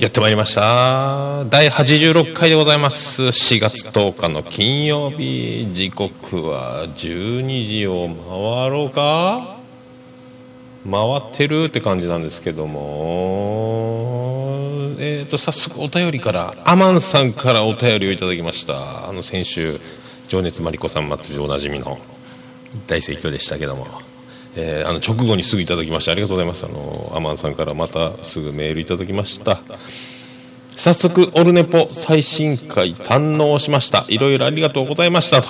やってまいりました。第86回でございます。4月10日の金曜日。時刻は12時を回ろうか。回ってるって感じなんですけども。えっ、ー、と早速お便りからアマンさんからお便りをいただきました。あの先週情熱マリコさん祭りおなじみの大盛況でしたけども。えー、あの直後にすぐいただきましてありがとうございます。あのアマンさんからまたすぐメールいただきました。早速オルネポ最新回堪能しました。いろいろありがとうございましたと、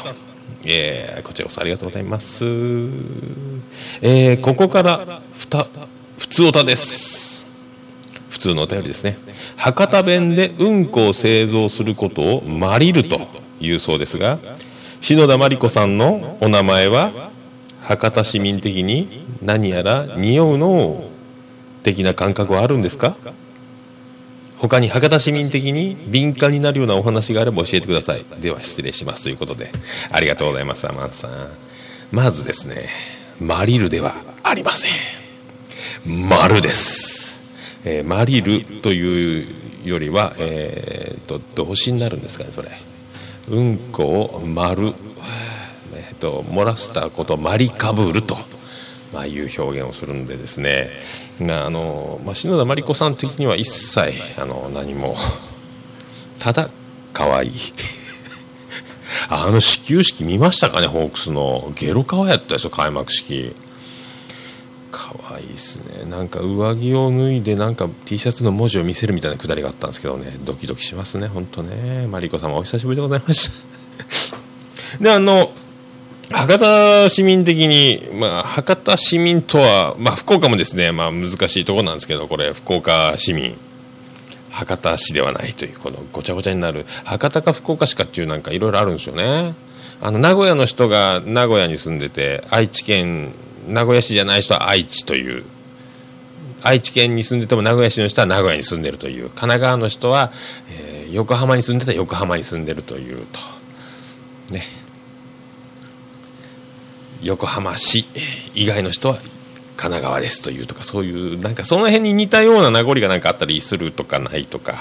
えー、こちらこそありがとうございます。えー、ここからふた普通おたです。普通のお便りですね。博多弁でうんこを製造することをマリルというそうですが篠田真理子さんのお名前は博多市民的に何やら匂うの的な感覚はあるんですか？他に博多市民的に敏感になるようなお話があれば教えてください。では失礼します。ということでありがとうございますアマンさん。まずですねマリルではありません。丸です、えー、マリルというよりはえー、っと動詞になるんですかねそれ。うんこを丸。っと漏らしたことマリカブルと、まあ、いう表現をするんでですね。あの、まあ、篠田麻里子さん的には一切あの何もただ可愛い。あの始球式見ましたかねホークスの。ゲロカワやったでしょ開幕式。可愛いですね。なんか上着を脱いでなんか T シャツの文字を見せるみたいなくだりがあったんですけどね。ドキドキしますね本当ね。マリコ様お久しぶりでございました。であの博多市民的に、まあ、博多市民とは、まあ、福岡もですね、まあ、難しいところなんですけどこれ福岡市民。博多市ではないというこのごちゃごちゃになる。博多か福岡市かっていうなんかいろいろあるんですよね。あの名古屋の人が名古屋に住んでて愛知県名古屋市じゃない人は愛知という。愛知県に住んでても名古屋市の人は名古屋に住んでるという。神奈川の人は、えー、横浜に住んでたら横浜に住んでるというと。ね。横浜市以外の人は神奈川ですというとかそういうなんかその辺に似たような名残が何かあったりするとかないとか、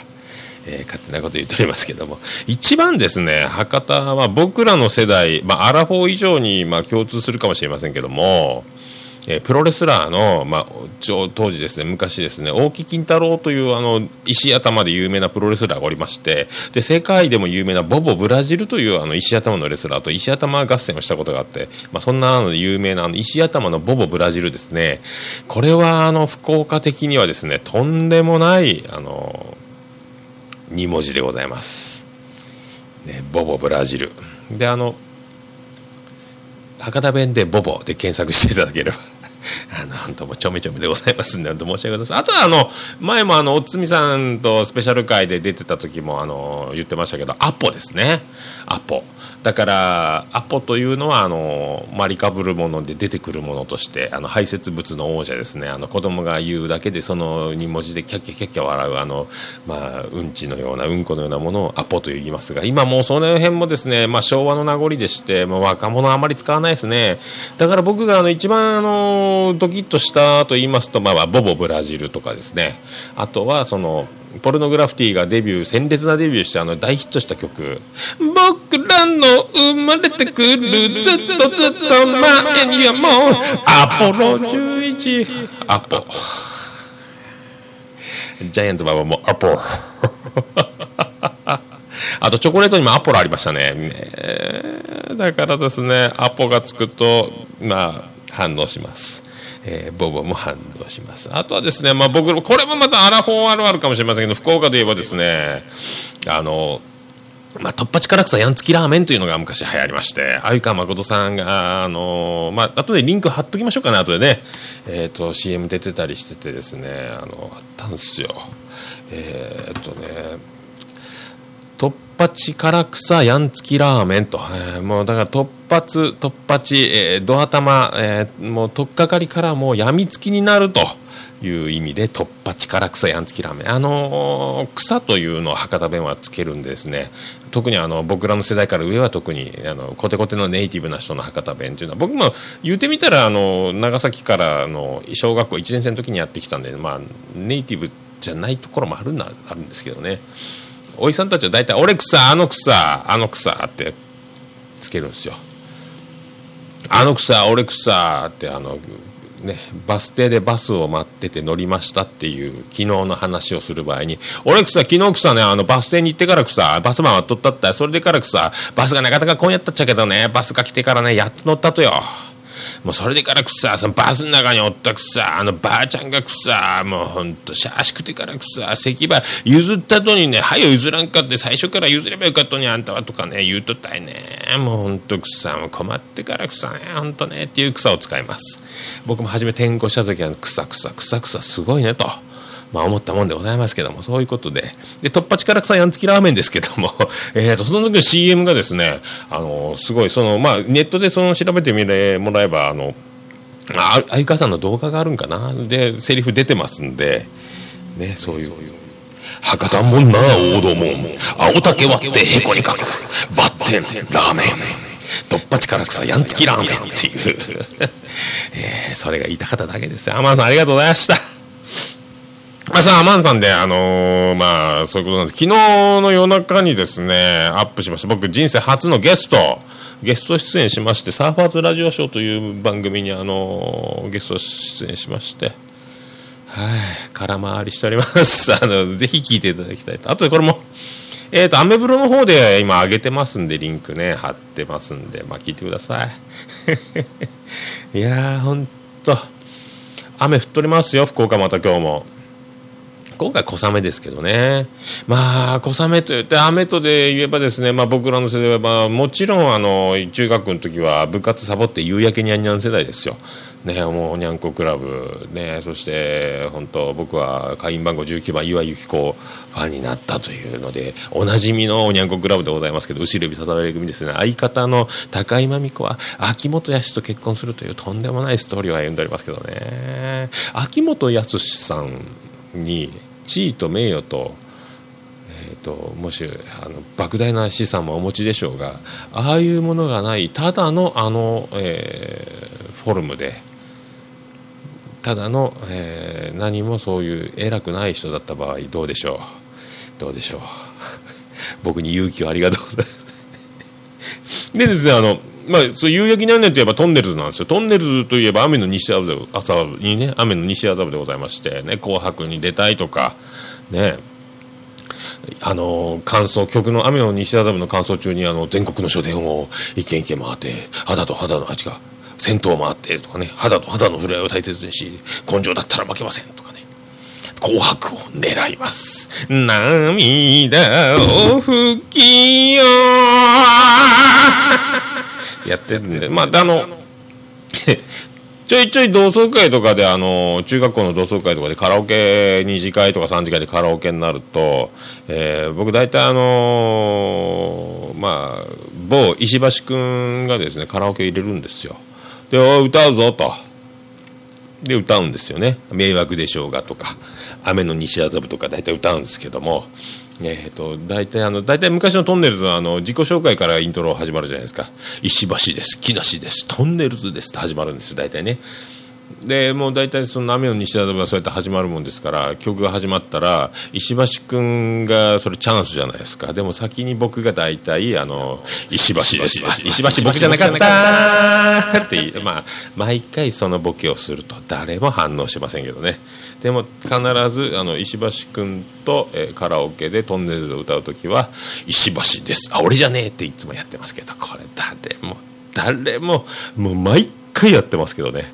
えー、勝手なこと言っておりますけども。一番ですね博多は僕らの世代、まあ、アラフォー以上にまあ共通するかもしれませんけどもえー、プロレスラーの、まあ、当時ですね昔ですね大木金太郎というあの石頭で有名なプロレスラーがおりましてで世界でも有名なボボブラジルというあの石頭のレスラーと石頭合戦をしたことがあって、まあ、そんなの有名なあの石頭のボボブラジルですね。これはあの福岡的にはですねとんでもないあの2文字でございます。ね、ボボブラジル。であの博多弁でボボで検索していただければ。あの本当もちょめちょめでございますんで申し訳ございません。あとはあの前もあのおつみさんとスペシャル会で出てた時もあの言ってましたけどアポですね。アポ。だからアポというのはあのマリカブるもので出てくるものとしてあの排泄物の王者ですね。あの子供が言うだけでその2文字でキャッキャキャッキャ笑うあの、まあ、うんちのようなうんこのようなものをアポと言いますが今もうその辺もですね、まあ、昭和の名残でして、まあ、若者あまり使わないですね。だから僕があの一番あのドキッとしたと言いますと、まあ、ボボブラジルとかですね。あとはそのポルノグラフィティがデビュー鮮烈なデビューしてあの大ヒットした曲「僕らの生まれてくるずっとずっと前にはもうアポロ11」アポ。ジャイアントババもアポ。あとチョコレートにもアポロありましたね。ねだからですねアポがつくとまあ反応します。えー、ボボも反応します。あとはですね、まあ、僕これもまたアラフォーあるあるかもしれませんけど福岡で言えばですねあのまあ、突破力草やんつきラーメンというのが昔流行りまして鮎川誠さんがあのまあ後でリンク貼っときましょうかね後でね。えっ、ー、と CM 出てたりしててですねあのあったんですよ。えっ、とね突破力草やんつきラーメンと、えー、もうだから突発突発、えー、ドア玉、えー、もう取っかかりからもうやみつきになると。いう意味で突破力草やんつきラーメン。あのー、草というのを博多弁はつけるんですね。特にあの僕らの世代から上は特にあのコテコテのネイティブな人の博多弁というのは僕も言うてみたらあの長崎からの小学校1年生の時にやってきたんで、まあ、ネイティブじゃないところもあるなあるんですけどね。おじさんたちは大体「俺草あの草あの草」ってつけるんですよ。あの草俺草ってあのね、バス停でバスを待ってて乗りましたっていう昨日の話をする場合に「俺草昨日草ねあのバス停に行ってから草バスマンは取ったった。それでから草バスがなかなかこうやったっちゃけどねバスが来てからねやっと乗ったとよ」もうそれでからくさ、そのバスの中におったくさ、あのばあちゃんがくさ、もうほんと、しゃあしくてからくさ、石板譲ったとにね、はよ譲らんかって最初から譲ればよかったにあんたはとかね、言うとったいね。もうほんとくさ、もう困ってからくさね、ほんとね、っていう草を使います。僕も初め転校した時は、くさくさ、くさくさすごいねと。まあ、思ったもんでございますけども、そういうことで。で、突破力臭いやんつきラーメンですけども、えっ、と、その時の CM がですね、あの、すごい、その、まあ、ネットでその調べてみてもらえば、あの、あ相川さんの動画があるんかな？で、セリフ出てますんで、ね、そういう。博多もんな王道もん、青竹割ってへこにかく、バッテン、ラーメン。突破力臭やんつきラーメンっていう、えー、それが言いたかっただけですよ。アマンさんありがとうございました。まあ、さあ、マンさんで、あのー、まあ、そういうことなんです。昨日の夜中にですね、アップしました。僕、人生初のゲスト、ゲスト出演しまして、サーファーズラジオショーという番組に、あのー、ゲスト出演しまして、はい、空回りしております。あの、ぜひ聞いていただきたいと。あとでこれも、えっ、ー、と、アメブロの方で今上げてますんで、リンクね、貼ってますんで、まあ、聞いてください。いやー、ほんと、雨降っとりますよ、福岡また今日も。今回小雨ですけどね。まあ、小雨といって雨とで言えばですね、まあ僕らの世代は、まあもちろんあの、中学の時は部活サボって夕焼けにゃんにゃん世代ですよ。ね、もうにゃんこクラブ、ね、そして本当僕は会員番号19番岩井由紀子ファンになったというのでおなじみのにゃんこクラブでございますけど後ろ指さされ組ですね相方の高井真美子は秋元康と結婚するというとんでもないストーリーを歩んでおりますけどね秋元康さんに地位と名誉と,、えーと、もしあの莫大な資産もお持ちでしょうがああいうものがないただのあの、えー、フォルムでただの、えー、何もそういう偉くない人だった場合どうでしょう？どうでしょう？僕に勇気をありがとうございます。でですねあのまあ、そう夕焼けにゃんねんといえばトンネルズなんですよ。トンネルズといえば雨の西麻布朝にね、雨の西麻布でございまして、ね、紅白に出たいとか、ね、あの感想曲の雨の西麻布の感想中にあの全国の書店を一軒一軒回って肌と肌のあ違う銭湯を回ってとかね肌と肌の触れ合いを大切にし根性だったら負けませんとかね。紅白を狙います。涙を吹きよやってるんで、まあ、あの、ちょいちょい同窓会とかで、あの、中学校の同窓会とかでカラオケ2次会とか3次会でカラオケになると、えー、僕大体あのー、まあ、某石橋君がですね、カラオケ入れるんですよ。で、お歌うぞと。で、歌うんですよね。迷惑でしょうがとか、雨の西麻布とか大体歌うんですけども、えーと、大体あの大体昔のトンネルズはあの自己紹介からイントロ始まるじゃないですか。石橋です。木梨です。トンネルズです。って始まるんですよ大体ね。でもう大体その雨の西田がそうやって始まるもんですから曲が始まったら石橋君がそれチャンスじゃないですか。でも先に僕が大体あの石橋です。石橋。僕じゃなかったってまあ毎回そのボケをすると誰も反応しませんけどねでも必ずあの石橋君と、えー、カラオケでトンネルズを歌う時は「石橋です。あ俺じゃねえ」っていつもやってますけどこれ誰も誰ももう毎回やってますけどね。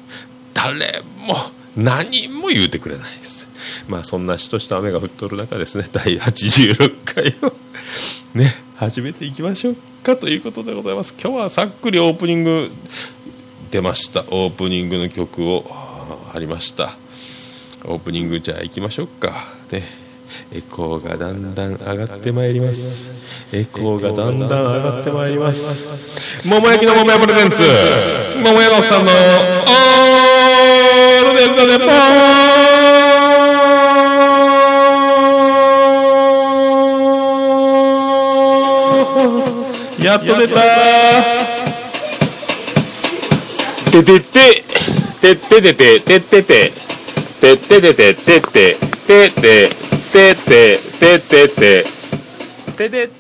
誰も何も言うてくれないです。まあそんなしとした雨が降っとる中ですね。第86回をね始めていきましょうかということでございます。今日はさっくりオープニング出ました。オープニングの曲を貼りました。オープニングじゃあ行きましょうか。ね。エコーがだんだん上がってまいります。エコーがだんだん上がってまいります。桃焼きの桃屋プレゼンツ。桃屋のさんのオールデンザデポーやっと出た。てててててててててててってててててててててててて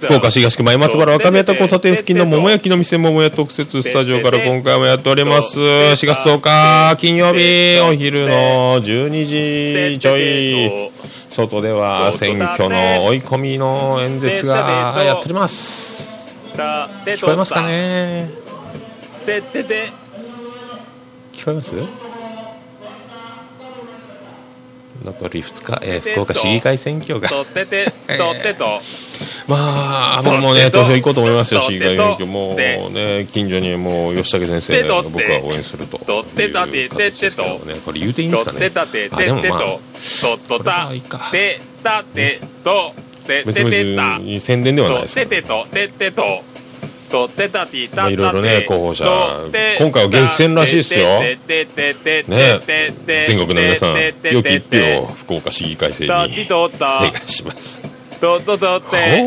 福岡市東区前松原若宮田交差点付近の桃焼きの店桃屋特設スタジオから今回もやっております。4月10日金曜日お昼の12時ちょい。外では選挙の追い込みの演説がやっております。聞こえますかね？聞こえます？残り2日、えー、福岡市議会選挙が。まあもうもうね投票行こうと思いますよ市議会選挙。もうね近所にもう吉武先生僕は応援すると。いう形ですけどね。これ言うていいんですかね。あでもまあこれはいいか。別に宣伝ではないですまあ、いろいろね候補者今回は激戦らしいですよ。ね全国の皆さん良き一票を福岡市議会選にお願いしますとととて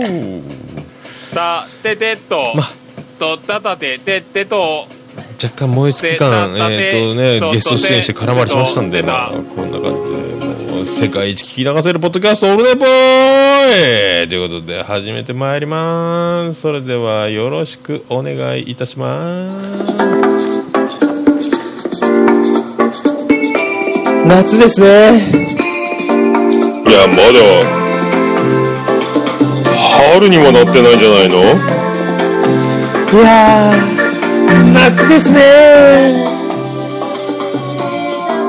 たててとまとたたてててと若干燃え尽き感えっ、とねゲスト出演して空回りしましたんでまあこんな感じで世界一聞き流せるポッドキャストオールネポーイということで始めてまいりますそれではよろしくお願いいたします夏ですねいやまだ春にもなってないんじゃないのいや夏ですね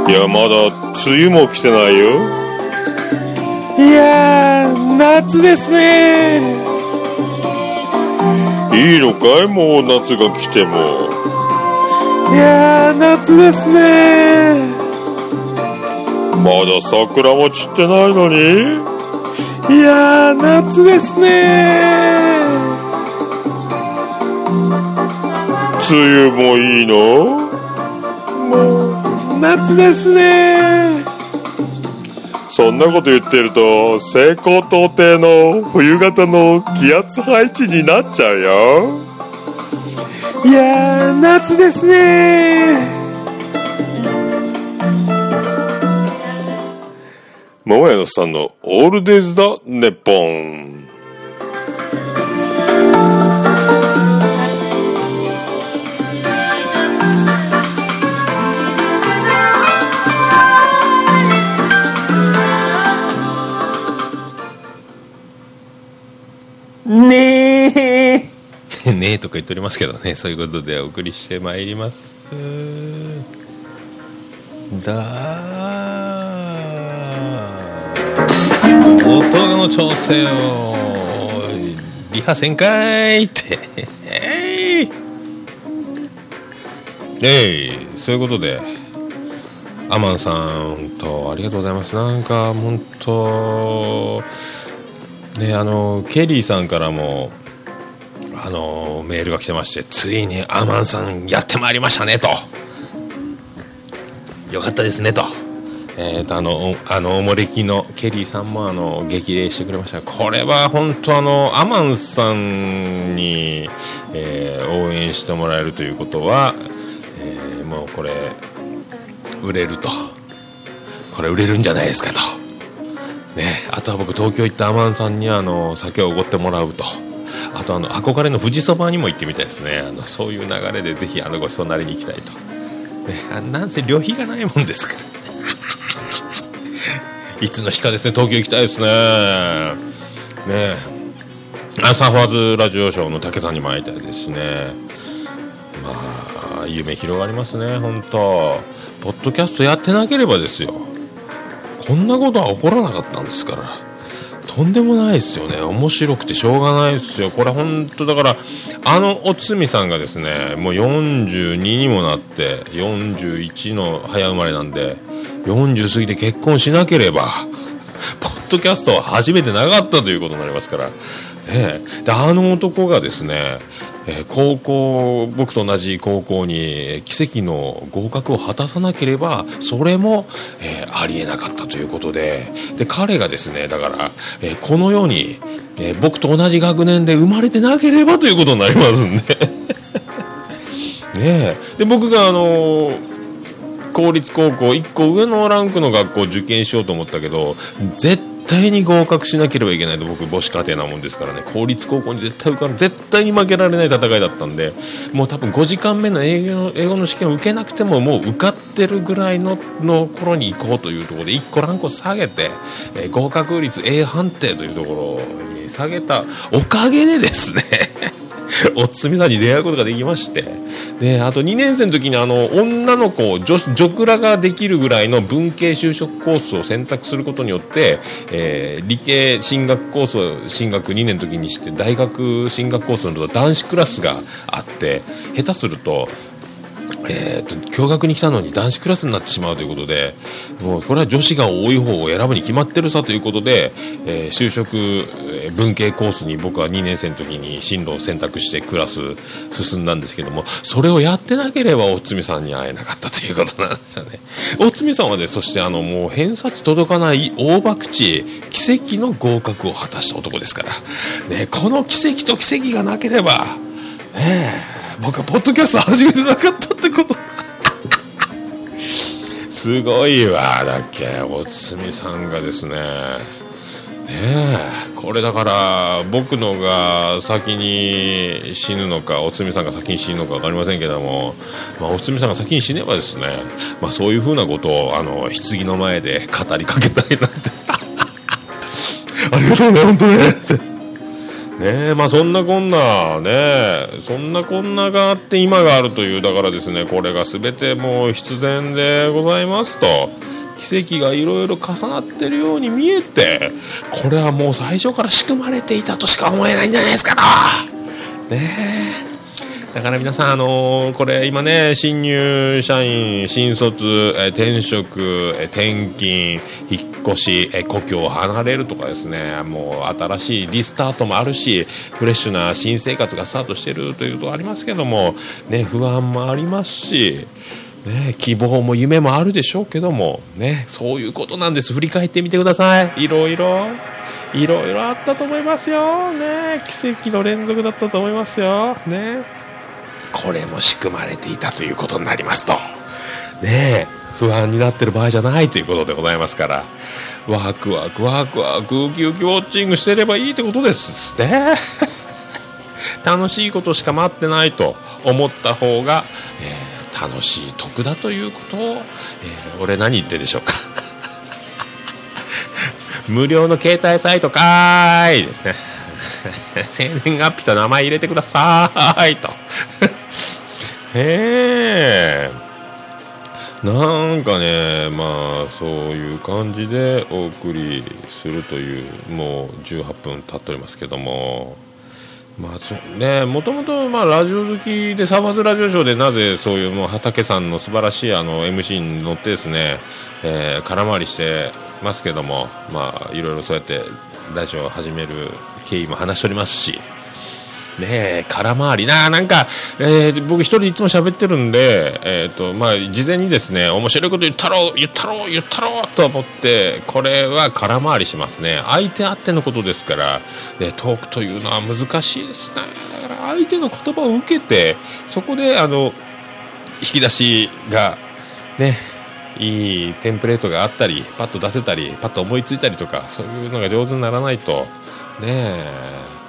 いやまだ梅雨も来てないよ。いや夏ですね。いいのかい？もう夏が来ても。いや夏ですね。まだ桜も散ってないのに？いや夏ですね。梅雨もいいの？夏ですね。そんなこと言ってると西高東低の冬型の気圧配置になっちゃうよ。いや夏ですね。桃屋のさんのオールデイズだネッポン。ねえ ねえとか言っておりますけどねそういうことでお送りしてまいります。だ音の調整をリハせんかいって。えい。そういうことでアマンさんとありがとうございます。なんか本当ねあのケリーさんからもあのメールが来てましてついにアマンさんやってまいりましたねと。よかったですねと。えーと、あのあのおもれきのケリーさんもあの激励してくれました。これは本当あのアマンさんに、えー、応援してもらえるということは、えー、もうこれ売れると。これ売れるんじゃないですかと、ね、あとは僕東京行ったアマンさんにあの酒をおごってもらうと。あとあの憧れの富士そばにも行ってみたいですね。あのそういう流れでぜひあのごちそうなりに行きたいと、ね、あなんせ旅費がないもんですから。いつの日かですね東京行きたいですね。ねあサーファーズラジオショーの武さんにも会いたいですしね。まあ夢広がりますね本当。ポッドキャストやってなければですよ。こんなことは起こらなかったんですから。とんでもないですよね。面白くてしょうがないですよ。これ本当だからあのおつみさんがですねもう42にもなって41の早生まれなんで40過ぎて結婚しなければポッドキャストは初めてなかったということになりますから、え。であの男がですね、え高校僕と同じ高校に奇跡の合格を果たさなければそれも、えー、ありえなかったということでで彼がですねだから、えー、この世に、えー、僕と同じ学年で生まれてなければということになりますんで。ねで僕があの公立高校1個上のランクの学校受験しようと思ったけど絶対対に合格しなければいけないと僕母子家庭なもんですからね。公立高校に絶対受かる。絶対に負けられない戦いだったんでもう多分5時間目の英語の英語の試験を受けなくてももう受かってるぐらいのの頃に行こうというところで1個ランクを下げて、えー、合格率 A 判定というところに下げたおかげでですね おつみさんに出会うことができまして。であと2年生の時にあの女の子女女クラができるぐらいの文系就職コースを選択することによって、えー、理系進学コースを進学2年の時にして大学進学コースの男子クラスがあって下手するとえーと、共学に来たのに男子クラスになってしまうということでもうこれは女子が多い方を選ぶに決まってるさということで、えー、就職文系コースに僕は2年生の時に進路を選択してクラス進んだんですけどもそれをやってなければおつみさんに会えなかったということなんですよね。おつみさんはねそしてあのもう偏差値届かない大博打奇跡の合格を果たした男ですから、ね、この奇跡と奇跡がなければねえ僕はポッドキャスト始めてなかったってこと。すごいわだっけおつみさんがですねえ。これだから僕のが先に死ぬのかおつみさんが先に死ぬのか分かりませんけども、まあ、おつみさんが先に死ねばですね、まあ、そういうふうなことをあの棺の前で語りかけたいなんて。ありがとうね本当ね。ってねまあそんなこんなねそんなこんながあって今があるというだからですねこれが全てもう必然でございますと。奇跡がいろいろ重なってるように見えてこれはもう最初から仕組まれていたとしか思えないんじゃないですかと。ねえ。だから皆さん、あのー、これ今ね、新入社員、新卒、え転職、え転勤、引っ越し、え故郷を離れるとかですね、もう新しいリスタートもあるし、フレッシュな新生活がスタートしてるということありますけども、ね、不安もありますし、ね、希望も夢もあるでしょうけども、ね、そういうことなんです。振り返ってみてください。いろいろ。いろいろあったと思いますよ。ね、奇跡の連続だったと思いますよ。ね。これも仕組まれていたということになりますとね不安になってる場合じゃないということでございますからワクワクワクワクウキウキウォッチングしてればいいってことですね 楽しいことしか待ってないと思った方が、えー、楽しい得だということを、えー、俺何言ってでしょうか。無料の携帯サイトかーい。ですね。生年月日と名前入れてくださいと。へえなんかねまあそういう感じでお送りするというもう18分経っておりますけども。まあそうねもともとまあラジオ好きでサーバーズラジオショーでなぜそういうもう畑さんの素晴らしいあの MC に乗ってですね、えー、空回りしてますけどもまあいろいろそうやってラジオを始める経緯も話しておりますしねえ空回り。ななんか、えー、僕一人いつも喋ってるんで、えーとまあ、事前にですね面白いこと言ったろう言ったろう言ったろうと思ってこれは空回りしますね。相手あってのことですから、ね、トークというのは難しいですね。だから相手の言葉を受けてそこであの引き出しがねいいテンプレートがあったりパッと出せたりパッと思いついたりとかそういうのが上手にならないとねえ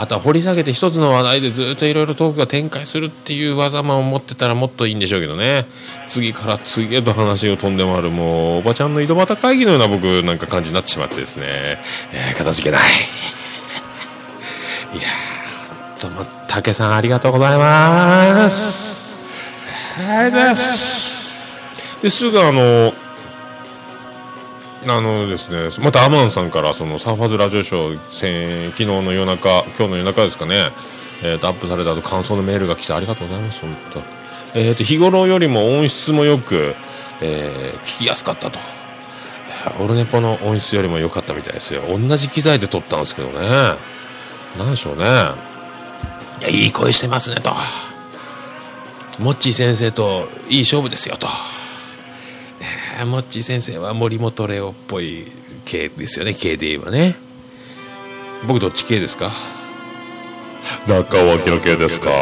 あとは掘り下げて一つの話題でずっといろいろトークが展開するっていう技も持ってたらもっといいんでしょうけどね。次から次へと話を飛んで回るもうおばちゃんの井戸端会議のような僕なんか感じになってしまってですね、えー、片付けない。いやーとも竹さんありがとうございます。ありがとうございます。ですぐあのあのですね、またアマンさんからそのサーファーズラジオショー昨日の夜中今日の夜中ですかね、えーと、アップされた後感想のメールが来てありがとうございます。本当、えーと、日頃よりも音質もよく、えー、聞きやすかったと。オルネポの音質よりも良かったみたいですよ。同じ機材で撮ったんですけどね。何でしょうね。いやいい声してますねと。モッチー先生といい勝負ですよと。モッチー先生は森本レオっぽい系ですよね。系で言えばね。僕どっち系ですか？中脇の系ですか？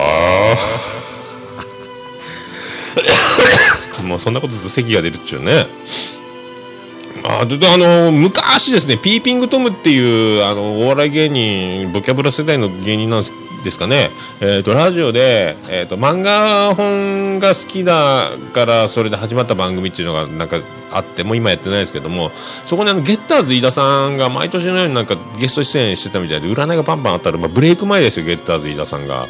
もうそんなことずっと席が出るっちゅうね。あであの昔ですねピーピングトムっていうあのお笑い芸人ボキャブラ世代の芸人なんですですかね、えーと、ラジオで、えーと、漫画本が好きだからそれで始まった番組っていうのがなんかあってもう今やってないですけどもそこにあのゲッターズ飯田さんが毎年のようになんかゲスト出演してたみたいで占いがバンバンあったら、まあ、ブレイク前ですよゲッターズ飯田さんが。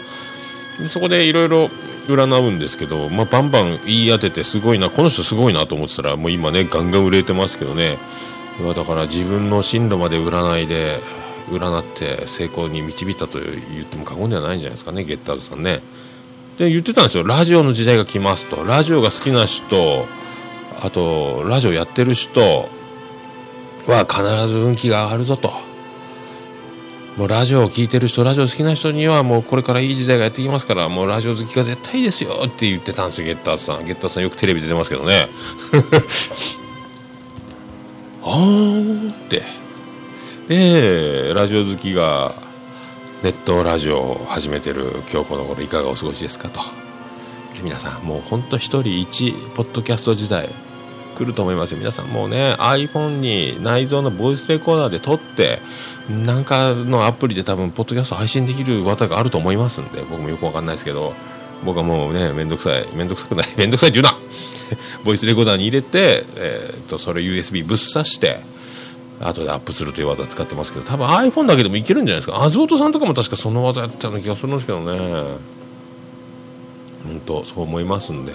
でそこでいろいろ占うんですけど、まあ、バンバン言い当ててすごいなこの人すごいなと思ってたらもう今ねガンガン売れてますけどねだから自分の進路まで占いで占って成功に導いたと言っても過言ではないんじゃないですかねゲッターズさんね。で言ってたんですよ。ラジオの時代が来ますと。ラジオが好きな人あとラジオやってる人は必ず運気が上がるぞと。もうラジオを聴いてる人ラジオ好きな人にはもうこれからいい時代がやってきますからもうラジオ好きが絶対いいですよって言ってたんですよゲッターズさん。ゲッターズさんよくテレビ出てますけどね。あーって。でラジオ好きがネットラジオを始めてる今日この頃いかがお過ごしですかと。皆さんもうほんと一人一ポッドキャスト時代来ると思いますよ。皆さんもうね iPhone に内蔵のボイスレコーダーで撮ってなんかのアプリで多分ポッドキャスト配信できる技があると思いますんで僕もよくわかんないですけど僕はもうねめんどくさいめんどくさくないめんどくさいって言うな。ボイスレコーダーに入れて、えー、っとそれ USB ぶっ刺して後でアップするという技使ってますけど多分 iPhone だけでもいけるんじゃないですか？アズオトさんとかも確かその技やったような気がするんですけどね。本当そう思いますんで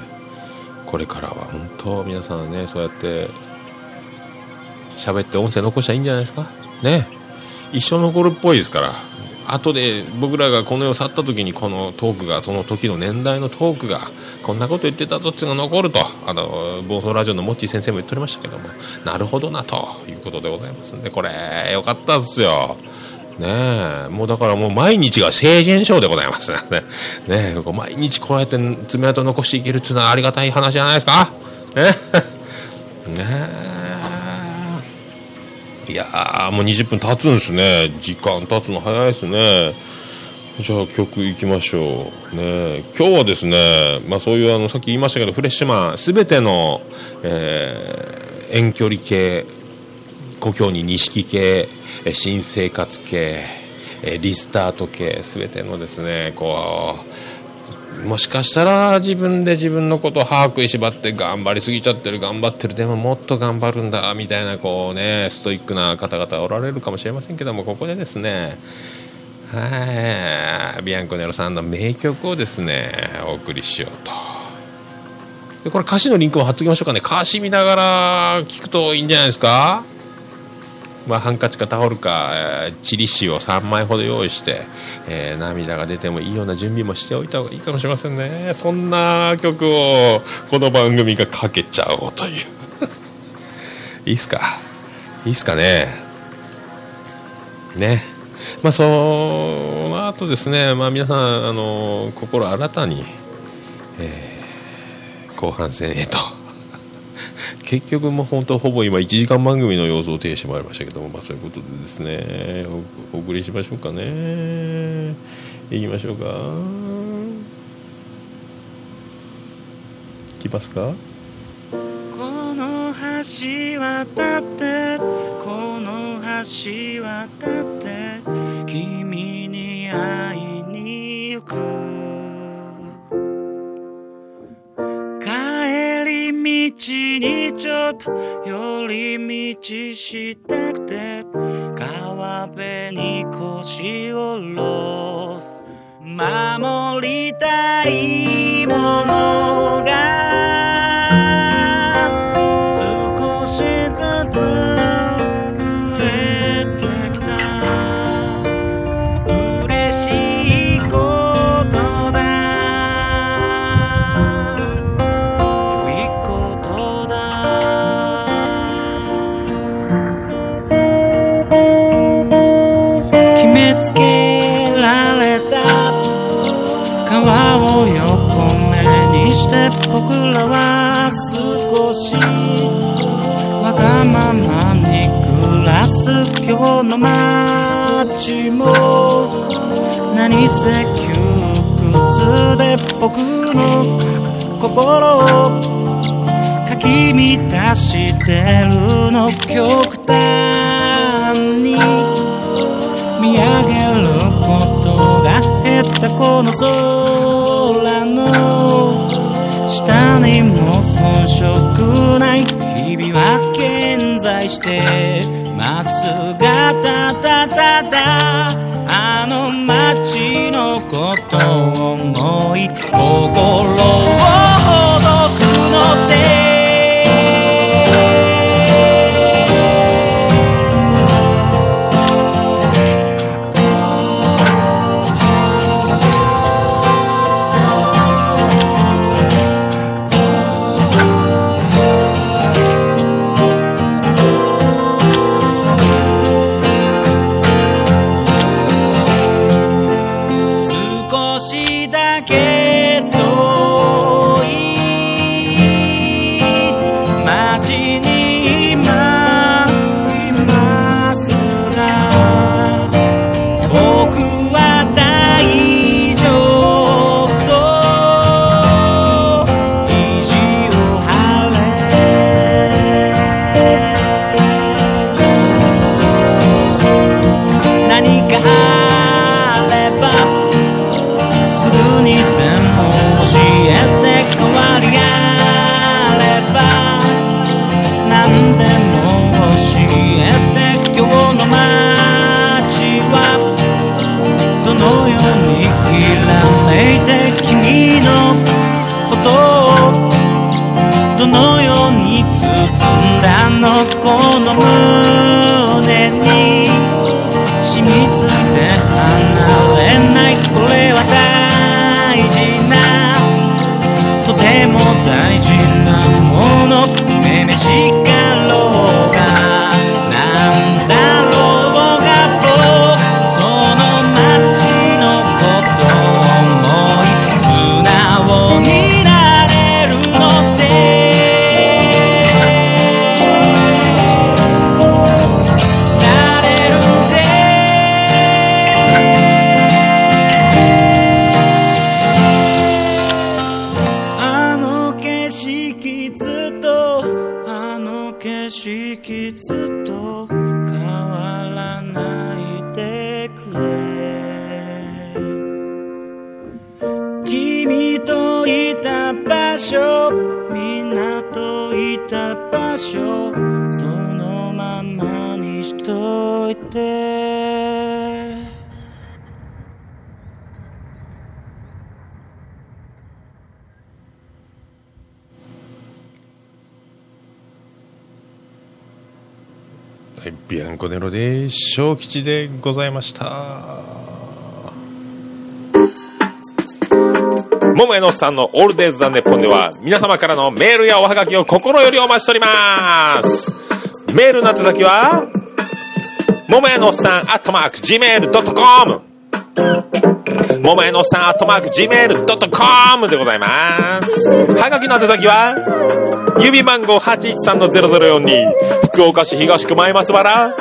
これからは。本当皆さんねそうやって喋って音声残したらいいんじゃないですか？ね。一生残るっぽいですから。後で僕らがこの世を去った時にこのトークがその時の年代のトークがこんなこと言ってたぞっていうのが残るとあの暴走ラジオのモッチー先生も言っておりましたけどもなるほどなということでございますんでこれよかったっすよ。ねえもうだからもう毎日が成人賞でございます。ねねえ毎日こうやって爪痕残していけるっていうのはありがたい話じゃないですか。ねねいやもう20分経つんですね。時間経つの早いですね。じゃあ曲いきましょうね。今日はですねまあそういうあのさっき言いましたけどフレッシュマン全ての、えー、遠距離系故郷に錦系新生活系リスタート系全てのですねこうもしかしたら自分で自分のことを把握いしばって頑張りすぎちゃってる頑張ってるでももっと頑張るんだみたいなこうねストイックな方々おられるかもしれませんけどもここでですね。はい。ビアンコネロさんの名曲をですねお送りしようと。でこれ歌詞のリンクも貼っときましょうかね。歌詞見ながら聞くといいんじゃないですか？まあ、ハンカチかタオルか、えー、チリ紙を3枚ほど用意して、えー、涙が出てもいいような準備もしておいた方がいいかもしれませんね。そんな曲をこの番組がかけちゃおうという。いいっすか？いいっすかね？ね。まあその後ですね、まあ、皆さんあの心新たに、えー、後半戦へと結局も本当ほぼ今1時間番組の様子を呈してまいりましたけども、まあ、そういうことでですねお送りしましょうかね。いきましょうか。いきますか？この橋渡ってこの橋渡って君に会いに行く。にちょっと寄り道したくて川辺に腰を下ろす。守りたいものが少しずつ街も何せ窮屈で僕の心を君たしてるの極端に見上げることが減ったこの空の下にも遜色ない日々は健在してます。所みんなといた場所。そのままにしといて。はい、ビアンコネロで小吉でございました。桃屋のさんのオールデイズ・ザ・ネッポンでは皆様からのメールやおはがきを心よりお待ちしております。メールの宛先は桃屋のさんアットマーク Gmail.com 桃屋のさんアットマーク Gmail.com でございます。はがきの宛先は郵便番号813-0042福岡市東区前松原。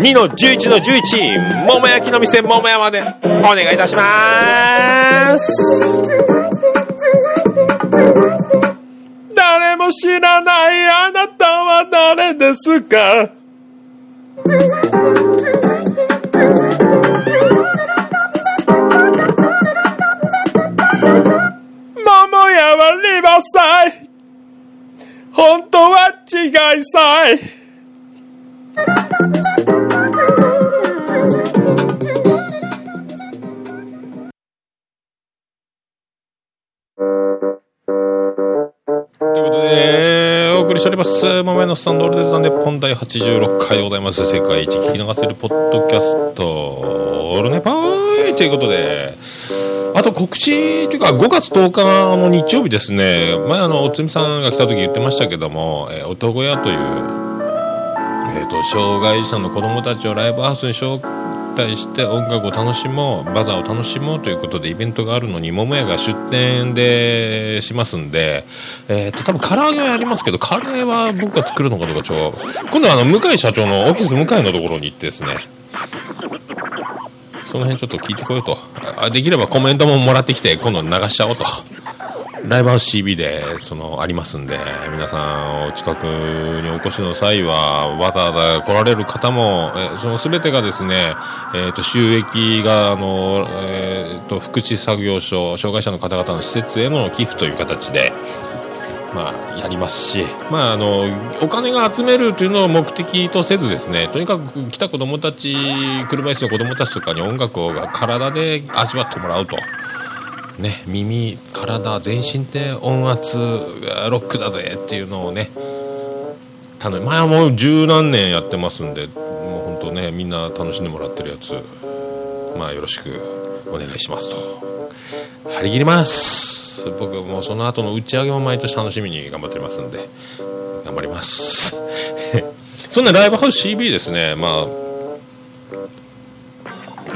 2の11の11桃焼きの店桃屋まで。お願いいたします。誰も知らないあなたは誰ですか？桃屋はリバサイ。本当は違いさい。しております。桃屋のスタンドオールデザンで本題86回でございます。世界一聞き流せるポッドキャスト、オールネパーイということで、あと告知というか5月10日の日曜日ですね前あのおつみさんが来た時言ってましたけども「えー男屋」という、えー、と障害者の子供たちをライブハウスに招待して音楽を楽しもうバザーを楽しもうということでイベントがあるのに桃屋が出店でしますんで、えー、と多分唐揚げはやりますけどカレーは僕が作るのかどうかちょ今度はあの向井社長のオフィス向井のところに行ってですね。その辺ちょっと聞いてこようとあできればコメントももらってきて今度流しちゃおうとライブハウス CB でそのありますんで皆さんお近くにお越しの際はわざわざ来られる方も、えその全てがですね、えー、と収益があの、えー、と福祉作業所障害者の方々の施設への寄付という形で。まあ、やりますし、まあ、あのお金が集めるというのを目的とせずですねとにかく来た子どもたち車椅子の子どもたちとかに音楽を体で味わってもらうと。ね、耳体全身で音圧ロックだぜっていうのをね前はもう十何年やってますんでもう本当ねみんな楽しんでもらってるやつまあよろしくお願いしますと張り切ります僕もその後の打ち上げも毎年楽しみに頑張ってますんで頑張ります。そんなライブハウス CB ですね。まあ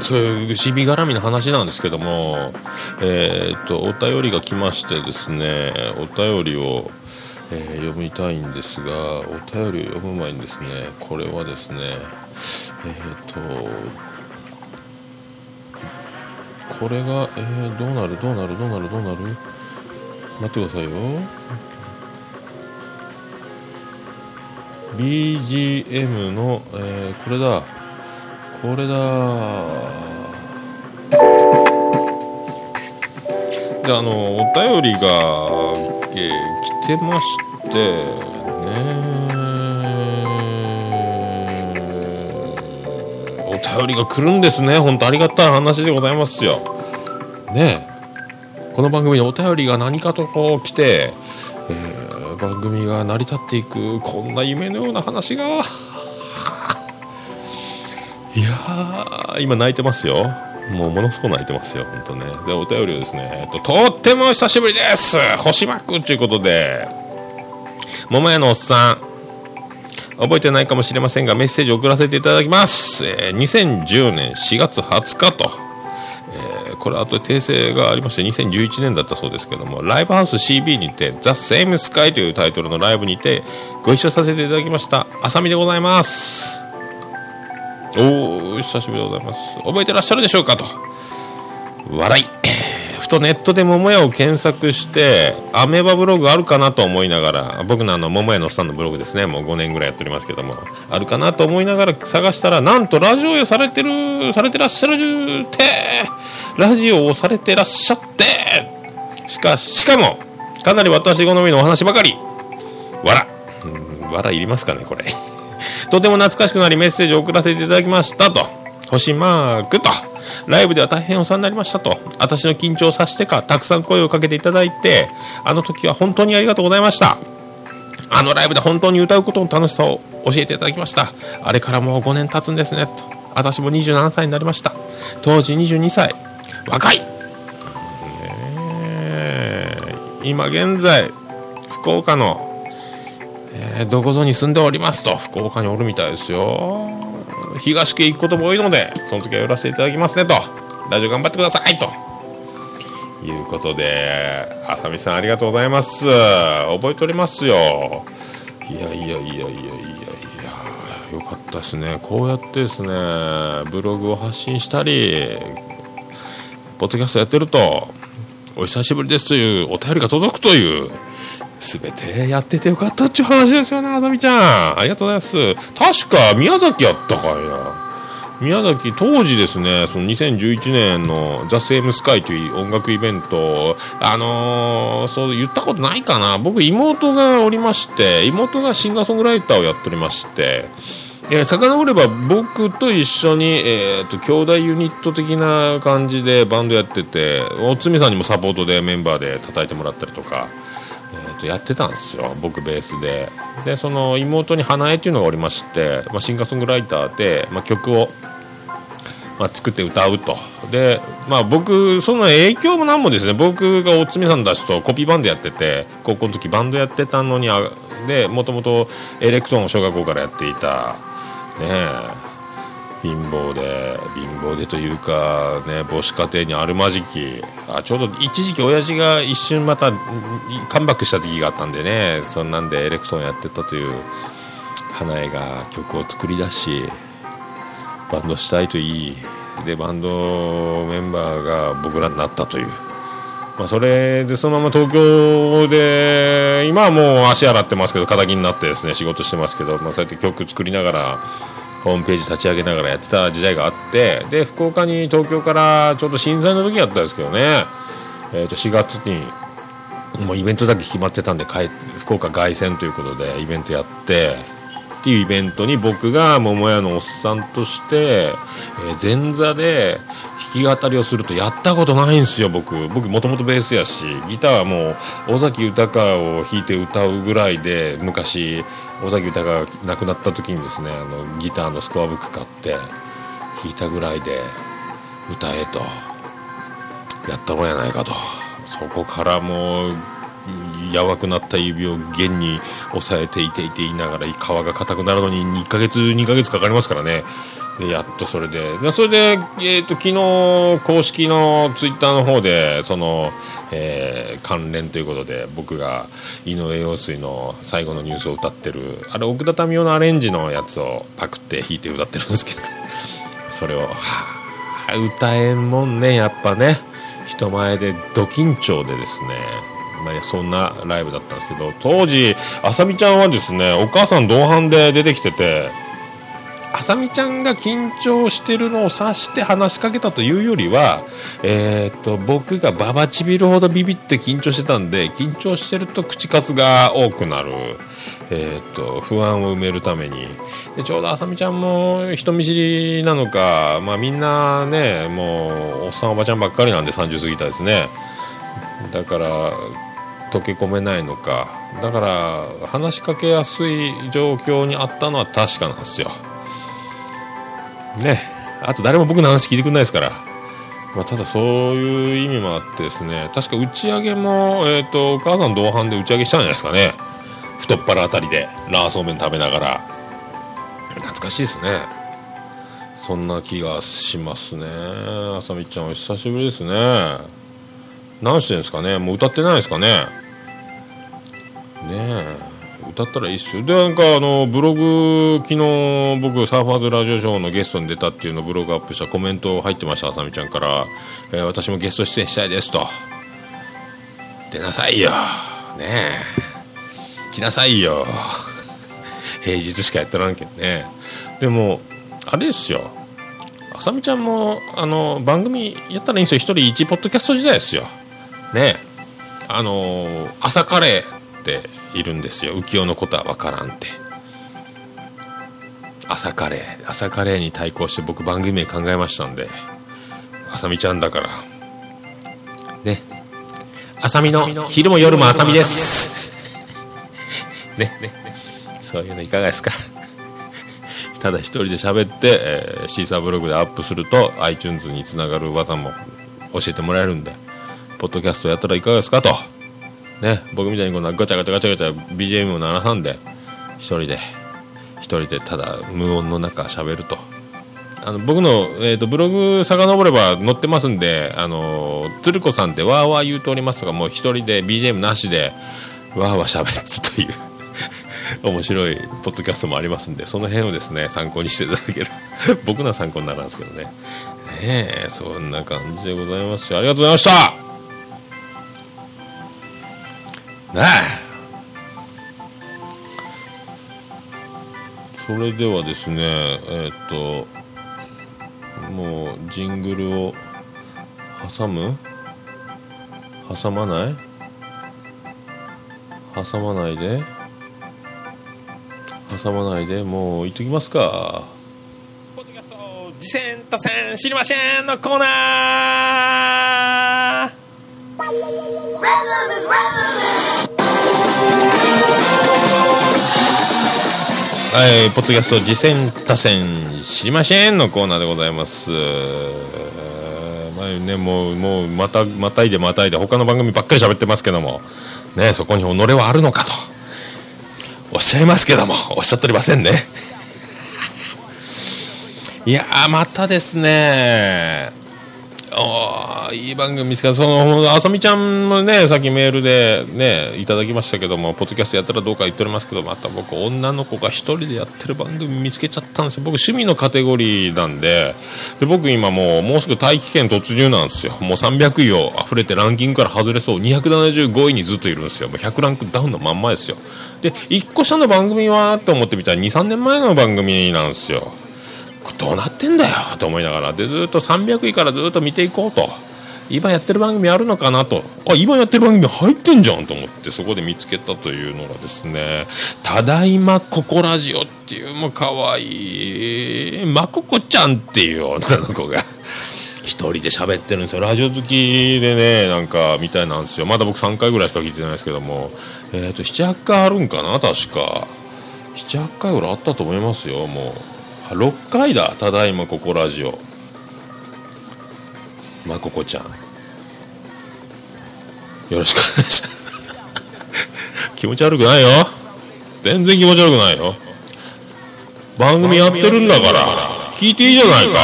そういう CB 絡みの話なんですけども、えー、っとお便りが来ましてですねお便りを、えー、読みたいんですがお便りを読む前にですねこれはですねえー、っとこれが、えー、どうなる？どうなる？どうなる？どうなる？待ってくださいよ。BGM の、えー、これだ。これだ。であのお便りが、えー、来てましてね。便りが来るんですね。本当ありがたい話でございますよ。ねこの番組にお便りが何かとこう来て、えー、番組が成り立っていくこんな夢のような話が。いやー今泣いてますよ。もうものすごく泣いてますよ。本当ね。でお便りをですね、えっと、とっても久しぶりです。星マークということで。桃屋のおっさん。覚えてないかもしれませんがメッセージを送らせていただきます、えー、2010年4月20日と、えー、これあと訂正がありまして2011年だったそうですけどもライブハウス CB にて「ザ・セームスカイというタイトルのライブにてご一緒させていただきました。あさみでございます。おお久しぶりでございます。覚えてらっしゃるでしょうかと。笑い。ふとネットで桃屋を検索してアメーバブログあるかなと思いながら僕のあの桃屋のおっさんのブログですねもう5年ぐらいやっておりますけどもあるかなと思いながら探したらなんとラジオをされてるされてらっしゃるってラジオをされてらっしゃってしかししかもかなり私好みのお話ばかり笑笑いいりますかねこれ とても懐かしくなりメッセージを送らせていただきましたと。星マークと。ライブでは大変お世話になりましたと。私の緊張をさせてか、たくさん声をかけていただいて、あの時は本当にありがとうございました。あのライブで本当に歌うことの楽しさを教えていただきました。あれからもう5年経つんですね。と。私も27歳になりました。当時22歳。若い、今現在、福岡のえー、どこぞに住んでおりますと福岡におるみたいですよ東家行くことも多いのでその時は寄らせていただきますねと。ラジオ頑張ってくださいと。いうことであさみさんありがとうございます。覚えておりますよ。いやいやいやいやいやいや。よかったですね。こうやってですね。ブログを発信したりポッドキャストやってるとお久しぶりですというお便りが届くという全てやっててよかったっちゅう話ですよね、あさみちゃん。ありがとうございます。確か、宮崎やったかいな。宮崎、当時ですね、その2011年のザ・セーム・スカイという音楽イベント、あのー、そう言ったことないかな。僕、妹がおりまして、妹がシンガーソングライターをやっておりまして、えー、遡れば僕と一緒に、えーと、兄弟ユニット的な感じでバンドやってておつみさんにもサポートでメンバーで叩いてもらったりとかとやってたんですよ僕ベースで。でその妹に花江っていうのがおりまして、まあ、シンガーソングライターで、まあ、曲を、まあ、作って歌うと。でまあ僕その影響もなんもですね僕がおつみさんたちとコピーバンドやってて高校の時バンドやってたのにあでもともとエレクトーンを小学校からやっていた。ねえ。貧乏で貧乏でというかね母子家庭にあるまじき。あちょうど一時期親父が一瞬またカムバックした時があったんでねそんなんでエレクトーンやってたという花江が曲を作り出しバンドしたいといいでバンドメンバーが僕らになったという。まあ、それでそのまま東京で今はもう足洗ってますけど肩気になってですね仕事してますけど、まあ、そうやって曲作りながらホームページ立ち上げながらやってた時代があってで福岡に東京からちょうど震災の時やったんですけどね、えー、と4月にもうイベントだけ決まってたんで帰って福岡凱旋ということでイベントやってっていうイベントに僕が桃屋のおっさんとして、えー前座で弾き語りをするとやったことないんですよ僕。僕もともとベースやしギターはもう尾崎豊を弾いて歌うぐらいで昔尾崎豊が亡くなった時にですねあのギターのスコアブック買って弾いたぐらいで歌えと。やったもんやないかと。そこからもうやわくなった指を弦に押さえていていて言いながら皮が硬くなるのに1ヶ月2ヶ月かかりますからね。でやっとそれで。でそれで、えー、と昨日公式のツイッターの方でその、えー関連ということで僕が井上陽水の最後のニュースを歌ってるあれ奥田民生のアレンジのやつをパクって弾いて歌ってるんですけど それを、はあ、歌えんもんねやっぱね。人前でド緊張でですね。まあ、そんなライブだったんですけど当時あさみちゃんはですねお母さん同伴で出てきててあさみちゃんが緊張してるのを察して話しかけたというよりは、えー、と僕がババちびるほどビビって緊張してたんで緊張してると口数が多くなる、えー、と不安を埋めるために。でちょうどあさみちゃんも人見知りなのか、まあ、みんなねもうおっさんおばちゃんばっかりなんで30過ぎたですね。だから溶け込めないのか。だから話しかけやすい状況にあったのは確かなんですよ。ね。あと誰も僕の話聞いてくれないですから、まあ、ただそういう意味もあってですね。確か打ち上げも、えー、とお母さん同伴で打ち上げしたんじゃないですかね。太っ腹あたりでラーそうめん食べながら。懐かしいですね。そんな気がしますね。あさみちゃんお久しぶりですね。何してるんですかね。もう歌ってないですかね。え歌ったらいいっすよ。でなんかあのブログ昨日僕サーファーズラジオショーのゲストに出たっていうのをブログアップしたコメント入ってましたあさみちゃんから、えー私もゲスト出演したいですと。出なさいよ。ねえ。来なさいよ。平日しかやってらんけんね。でもあれですよ。あさみちゃんもあの番組やったらいいんですよ。一人一ポッドキャスト時代ですよ。ねえ。あの朝カレー。っているんですよ。浮世のことは分からんって。朝カレー。朝カレーに対抗して僕番組名考えましたんで。あさみちゃんだから。ね。あさみの昼も夜もあさみです。ねね。そういうのいかがですか？ただ一人で喋って、えーシーサーブログでアップすると iTunes につながる技も教えてもらえるんでポッドキャストやったらいかがですか？と。ね僕みたいにこんなガチャガチャガチャガチャ BGM を鳴らさんで一人で一人でただ無音の中喋ると。あの僕の、えー、とブログ遡れば載ってますんであの鶴子さんってわーわー言うておりますがもう一人で BGM なしでわーわー喋ってという 面白いポッドキャストもありますんでその辺をですね参考にしていただける僕のは参考にならんですけどね。ねえそんな感じでございますありがとうございました。ね。えそれではですねえーっともうジングルを挟む？挟まない？挟まないで？挟まないで？もう言っときますか。ポッドキャスト次戦多戦知りませんのコーナーはい、ポッドキャスト次戦多戦知りませんのコーナーでございます。まあね、もう、もう、また、またいでまたいで、他の番組ばっかり喋ってますけども、ね、そこに己はあるのかと、おっしゃいますけども、おっしゃっておりませんね。いやー、またですね、ああいい番組見つかったそのあさみちゃんもねさっきメールでねいただきましたけどもポッドキャストやったらどうか言っておりますけどまた僕女の子が一人でやってる番組見つけちゃったんですよ。僕趣味のカテゴリーなんで。で僕今もうもうすぐ大気圏突入なんですよ。もう300位を溢れてランキングから外れそう。275位にずっといるんですよ。もう100ランクダウンのまんまですよ。で1個下の番組はと思ってみたら23年前の番組なんですよ。どうなってんだよと思いながら。でずっと300位からずっと見ていこうと。今やってる番組あるのかなと。あ今やってる番組入ってんじゃんと思ってそこで見つけたというのがですね「ただいまココラジオ」っていうもうかわいいまここちゃんっていう女の子が。一人で喋ってるんですよ。ラジオ好きでねなんかみたいなんですよ。まだ僕3回ぐらいしか聞いてないですけども。えっ、ー、と78回あるんかな確か。78回ぐらいあったと思いますよもう。6回だ。ただいまここラジオ。まここちゃん。よろしくお願いします。気持ち悪くないよ。全然気持ち悪くないよ。番組やってるんだから。聞いていいじゃないか。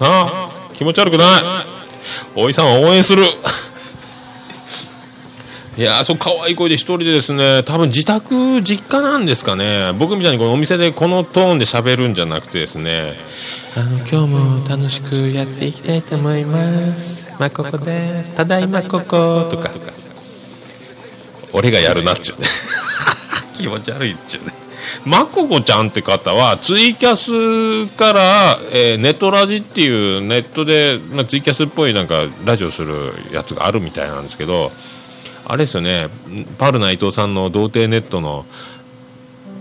な。あ気持ち悪くない。おいさんは応援する。いやそう可愛い声で一人でですね多分自宅実家なんですかね。僕みたいにこのお店でこのトーンで喋るんじゃなくてですね。あの今日も楽しくやっていきたいと思います。まここです。ただいまこことか。俺がやるなっちゅう。ね 気持ち悪いっちゅうね。まここちゃんって方はツイキャスから、えー、ネットラジっていうネットで、まあ、ツイキャスっぽいなんかラジオするやつがあるみたいなんですけどあれですよね。パルナ伊藤さんの童貞ネットの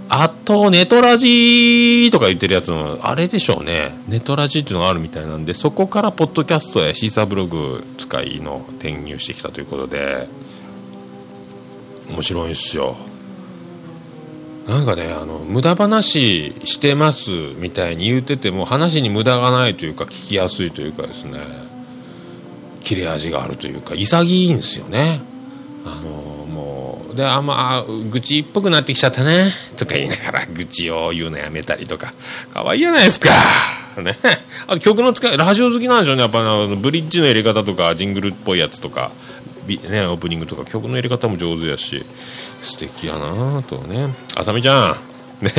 あとネトラジとか言ってるやつのあれでしょうね。ネトラジっていうのがあるみたいなんでそこからポッドキャストやシーサーブログ使いの転入してきたということで面白いんですよ。なんかねあの無駄話してますみたいに言ってても話に無駄がないというか聞きやすいというかですね。切れ味があるというか潔いんですよね。あのもうであんま愚痴っぽくなってきちゃったねとか言いながら愚痴を言うのやめたりとか。可愛いじゃないですか。ね。あと曲の使いラジオ好きなんでしょうね。やっぱあのブリッジの入れ方とかジングルっぽいやつとか。ね、オープニングとか。曲の入れ方も上手やし。素敵やなとね。あさみちゃん。ね。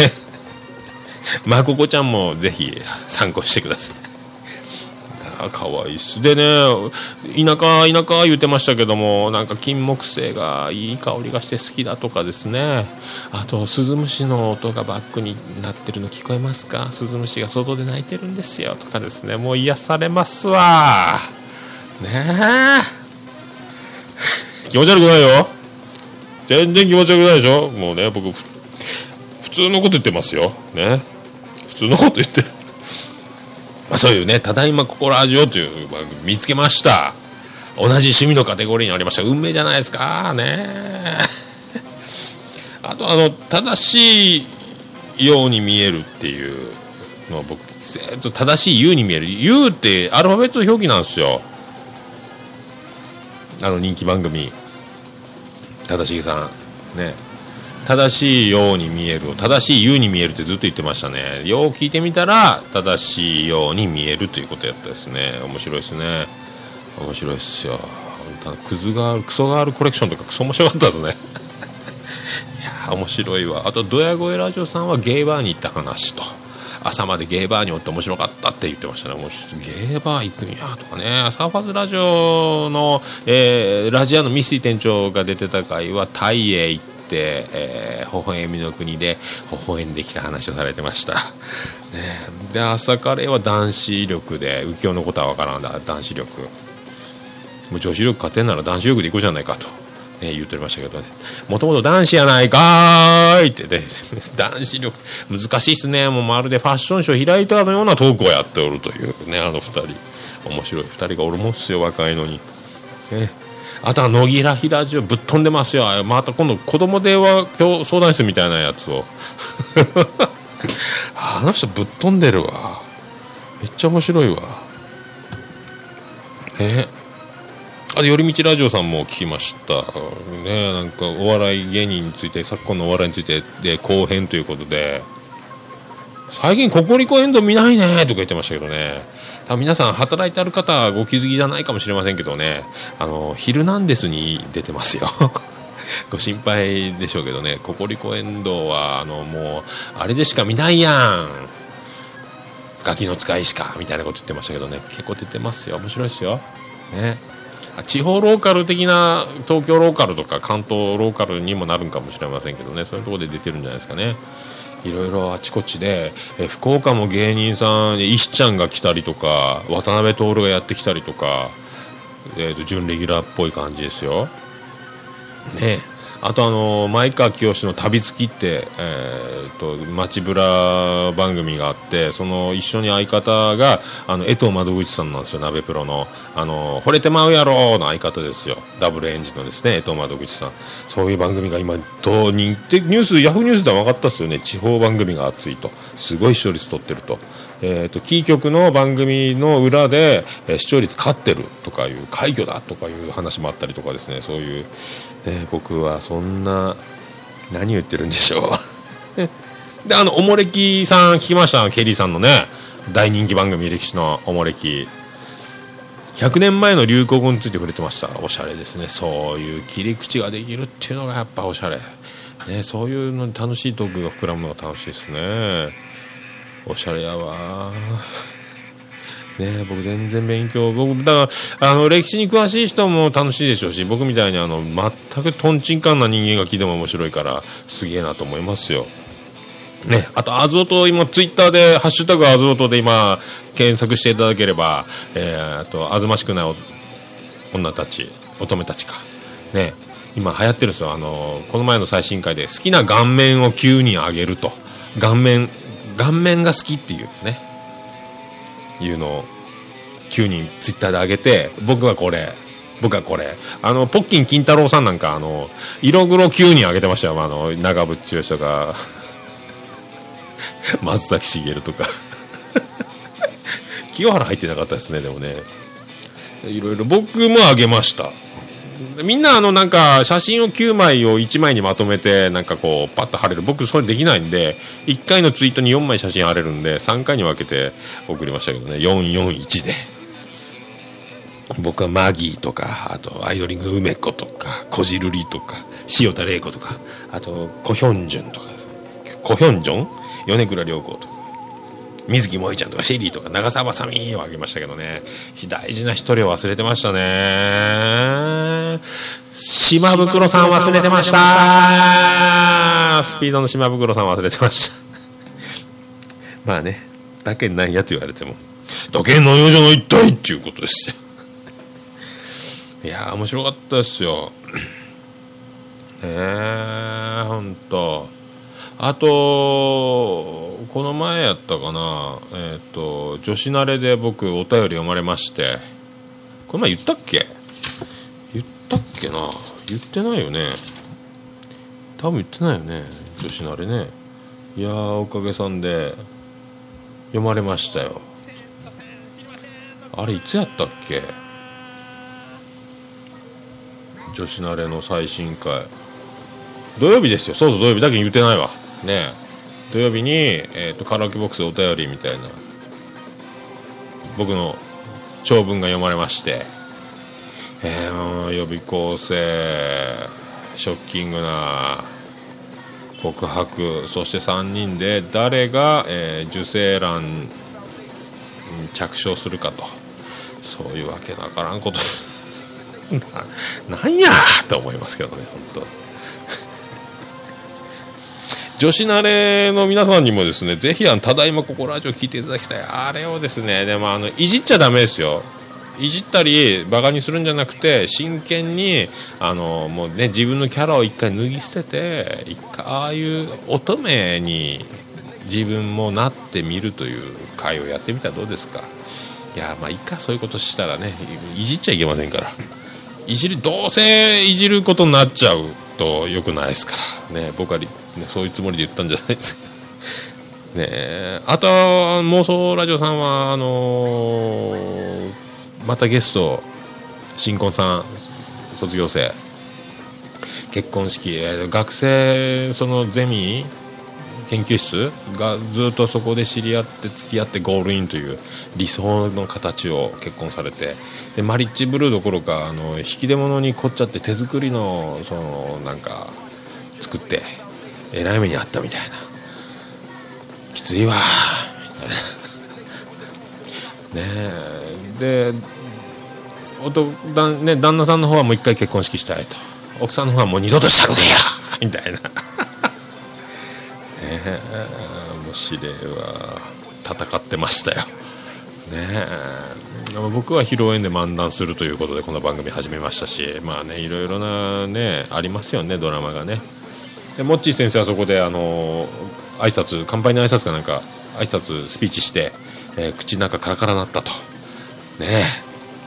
まここちゃんもぜひ参考してください。あかわいっす。でね田舎田舎言ってましたけどもなんか金木犀がいい香りがして好きだとかですね。あとスズムシの音がバックになってるの聞こえますか？スズムシが外で鳴いてるんですよとかですね。もう癒されますわ。ねえ。気持ち悪くないよ。全然気持ち悪くないでしょ？もうね僕普通のこと言ってますよ。ね。普通のこと言ってる。まあそういうね「ただいまここラジオ」という番組見つけました。同じ趣味のカテゴリーにありました。運命じゃないですか。ね。あとあの正しいように見えるっていうの僕正しい「U」に見える「U」ってアルファベット表記なんですよ。あの人気番組。正しげさん。ね。正しいように見える正しいように見えるってずっと言ってましたね。よう聞いてみたら正しいように見えるということやったですね。面白いですね。面白いっすよ。クズがあるクソがあるコレクションとかクソ面白かったですね。いや面白いわ。あとドヤ声ラジオさんはゲイバーに行った話と。朝までゲーバーにおって面白かったって言ってましたね。もうゲーバー行くんやとかね。サーファーズラジオの、えー、ラジアのミスイ店長が出てた回はタイへ行って、えー、微笑みの国で微笑んできた話をされてました、ね、で朝カレーは男子力で右京のことは分からんだ。男子力。もう女子力勝てんなら男子力でいこうじゃないかと。ね、言ってましたけどね。もともと男子やないかーいってね。男子力難しいっすね。もうまるでファッションショー開いたのようなトークをやっておるというねあの2人。面白い。2人がおるもんっすよ若いのに、ね、あとは野木らひラジオぶっ飛んでますよ。また今度子供電話今日相談室みたいなやつを。あの人ぶっ飛んでるわ。めっちゃ面白いわ。えあ寄り道ラジオさんも聞きました。ねなんかお笑い芸人について昨今のお笑いについてで後編ということで。最近ココリコエンド見ないねとか言ってましたけどね。多分皆さん働いてある方はご気づきじゃないかもしれませんけどね。あの「ヒルナンデス」に出てますよ。ご心配でしょうけどね。ココリコエンドはあのもうあれでしか見ないやん。ガキの使いしかみたいなこと言ってましたけどね。結構出てますよ。面白いですよ。ね。地方ローカル的な東京ローカルとか関東ローカルにもなるんかもしれませんけどね。そういうところで出てるんじゃないですかね。いろいろあちこちでえ福岡も芸人さん石ちゃんが来たりとか渡辺徹がやってきたりとか、えー、と準レギュラーっぽい感じですよ。ね。えあとあの前川清の「旅好き」って、えーと、街ブラ番組があってその一緒に相方があの江藤窓口さんなんですよ鍋プロの「あの惚れてまうやろ」の相方ですよ。ダブルエンジンのですね江藤窓口さん。そういう番組が今どうにってニュースヤフーニュースでは分かったっすよね。地方番組が熱いと。すごい視聴率取ってると。えーと、キー局の番組の裏で、え、視聴率勝ってるとかいう快挙だとかいう話もあったりとかですね。そういうえー、僕はそんな何言ってるんでしょう。であのおもれきさん聞きました？ケリーさんのね大人気番組歴史のおもれき。100年前の流行語について触れてました。おしゃれですね。そういう切り口ができるっていうのがやっぱおしゃれ、ね、そういうのに楽しいトークが膨らむのが楽しいですね。おしゃれやわね、僕全然勉強僕だからあの歴史に詳しい人も楽しいでしょうし僕みたいにあの全くとんちんかんな人間が聞いても面白いからすげえなと思いますよ。ね、あと、アズオト、今、ツイッターで、ハッシュタグアズオトで今、検索していただければ、えー、あと、あずましくない女たち、乙女たちか。ね、今流行ってるんですよ。あの、この前の最新回で、好きな顔面を9人あげると。顔面、顔面が好きっていうね。いうのを9人ツイッターで上げて僕はこれ僕はこれ。あのポッキン金太郎さんなんかあの色黒9人上げてましたよ。あの長渕剛とか。松崎しげるとか。清原入ってなかったですねでもね。いろいろ僕も上げました。みんなあのなんか写真を9枚を1枚にまとめてなんかこうパッと貼れる。僕それできないんで1回のツイートに4枚写真貼れるんで3回に分けて送りましたけどね。441で。僕はマギーとかあとアイドリング梅子とかこじるりとか塩田玲子とかあとコヒョンジュンとかコヒョンジョン米倉涼子とか。水木萌ちゃんとかシェリーとか長澤まさみをあげましたけどね。大事な一人を忘れてましたね。島袋さん忘れてました。スピードの島袋さん忘れてました。まあね。だけないやと言われても。だけないやじゃないっいっていうことです。よいや面白かったですよ。ねえほんと。あとこの前やったかな。えっ、ー、と女子慣れで僕お便り読まれまして。この前言ったっけ？言ったっけな？言ってないよね。多分言ってないよね。女子慣れね。いやおかげさんで。読まれましたよ。あれいつやったっけ？女子慣れの最新回。土曜日ですよ。そうそう土曜日だけ言ってないわ。ね土曜日に、えーと、カラオケボックスお便りみたいな。僕の長文が読まれまして。えー、予備校生ショッキングな告白そして3人で誰が、えー、受精卵に着床するかと。そういうわけなからんこと。ななんやと思いますけどね本当。女子慣れの皆さんにもですねぜひあのただいまここラジオ聞いていただきたい。あれをですねでもあのいじっちゃだめですよ。いじったりバカにするんじゃなくて真剣にあのもうね自分のキャラを一回脱ぎ捨てて一回ああいう乙女に自分もなってみるという会をやってみたらどうですか。いやまあいいかそういうことしたらねいじっちゃいけませんから。いじるどうせいじることになっちゃう。と良くないですから。ね僕はね、そういうつもりで言ったんじゃないです。か ねあと妄想ラジオさんはあのー、またゲスト新婚さん卒業生結婚式学生そのゼミ研究室がずっとそこで知り合って付き合ってゴールインという理想の形を結婚されてでマリッジブルーどころかあの引き出物に凝っちゃって手作りのそのなんか作ってえらい目にあったみたいな。きついわみたいな。ねえ。でおとだ、ね、旦那さんの方はもう一回結婚式したいと。奥さんの方はもう二度としたるでやみたいな。もう司令は戦ってましたよ。ね。僕は披露宴で漫談するということでこの番組始めましたしまあねいろいろなねありますよねドラマがね。でモッチー先生はそこであの挨拶乾杯の挨拶かなんか挨拶スピーチして、えー口の中カラカラなったと。ね。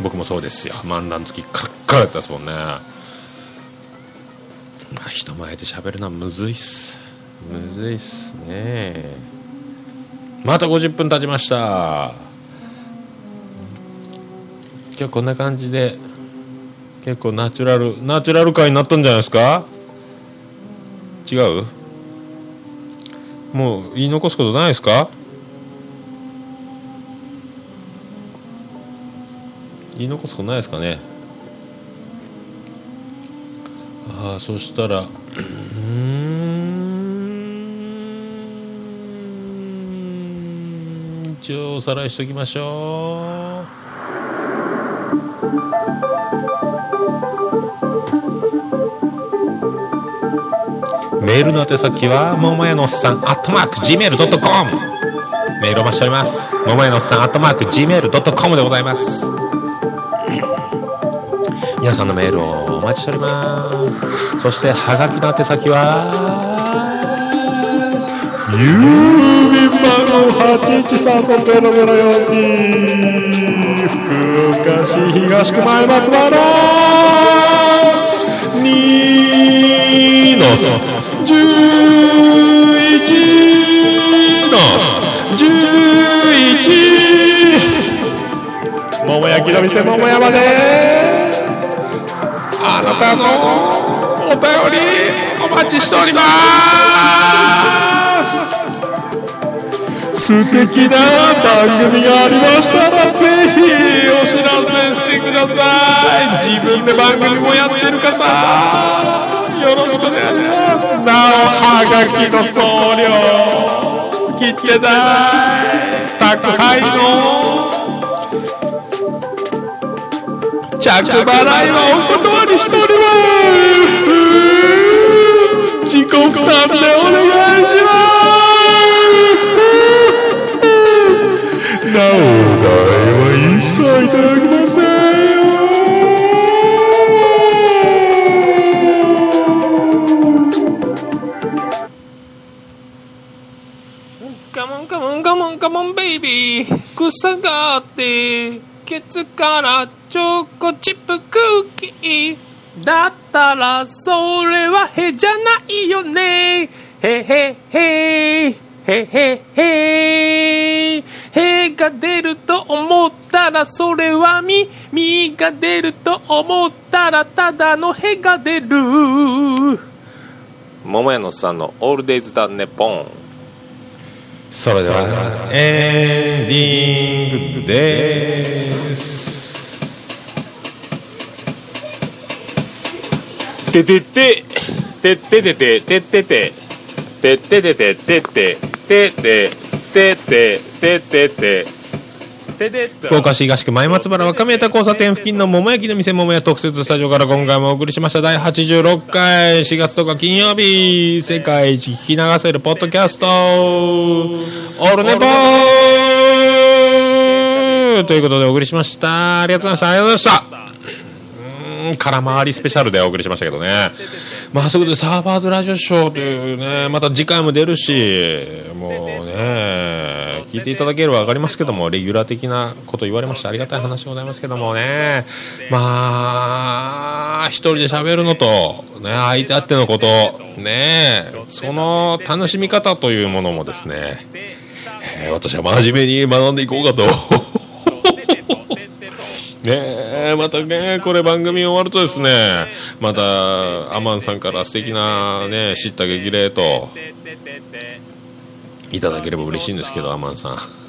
僕もそうですよ。漫談付きカラッカラだったですもんね。まあ人前で喋るのはむずいっす。むずいっすね。また50分経ちました。今日こんな感じで結構ナチュラルナチュラル回になったんじゃないですか？違う？もう言い残すことないですか？言い残すことないですかね？ああそしたら応おさらいしておきましょう。メールの宛先は、ももやのおっさん、アットマーク、gmail.com。メールを待ちしております。ももやのおっさん、アットマーク、gmail.com でございます。皆さんのメールをお待ちしております。そして、はがきの宛先は、ゆう3の004福岡市東区前松原2の十一の11桃焼きの店桃山であなたのお便りお待ちしております。素敵な番組がありましたらぜひお知らせしてください自分で番組もやってる方よろしくお願いしますなおはがきの送料切ってない宅配の着払いはお断りしております自己負担でお願いします。一切いただきませカモンカモンカモンカモンベイビー。草があってケツからチョコチップクッキーだったらそれはへじゃないよね。へへへ。へへへ。へが出ると思ったらそれはみみが出ると思ったらただのへが出る。桃屋のさんのオールデイズだねポン。それではエンディングです。ててててててててててててててててててててててて福岡市東区前松原若宮田交差点付近の桃焼きの店桃屋特設スタジオから今回もお送りしました。第86回。4月10日金曜日。世界一聞き流せるポッドキャスト。オールネポー。ということでお送りしました。ありがとうございました。ありがとうございました。うん空回りスペシャルでお送りしましたけどね。まあそこでサーバーズラジオショーというねまた次回も出るしもうね。聞いていただければ分かりますけどもレギュラー的なこと言われましてありがたい話でございますけどもね。まあ一人で喋るのと、ね、相手あってのことねその楽しみ方というものもですね、えー私は真面目に学んでいこうかと。ねえまたねこれ番組終わるとですねまたアマンさんから素敵なね知った激励と。いただければ嬉しいんですけどアマンさん、えー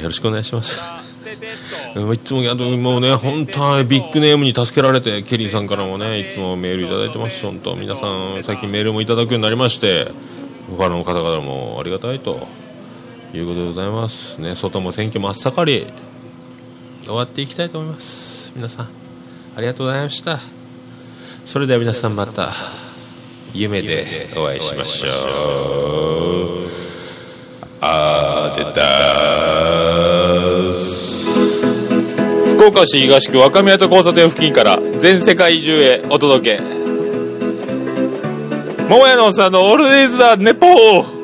よろしくお願いします。いつもあともうね本当はビッグネームに助けられてケリーさんからもねいつもメールいただいてます。本当皆さん最近メールもいただくようになりまして他の方々もありがたいと。いうことでございます。ね外も選挙真っ盛り。終わっていきたいと思います。皆さんありがとうございました。それでは皆さんまた。夢でお会いしましょう。あーでた福岡市東区若宮と交差点付近から全世界中へお届け。桃屋のおっさんのオールディーズ・ザ・ネポー。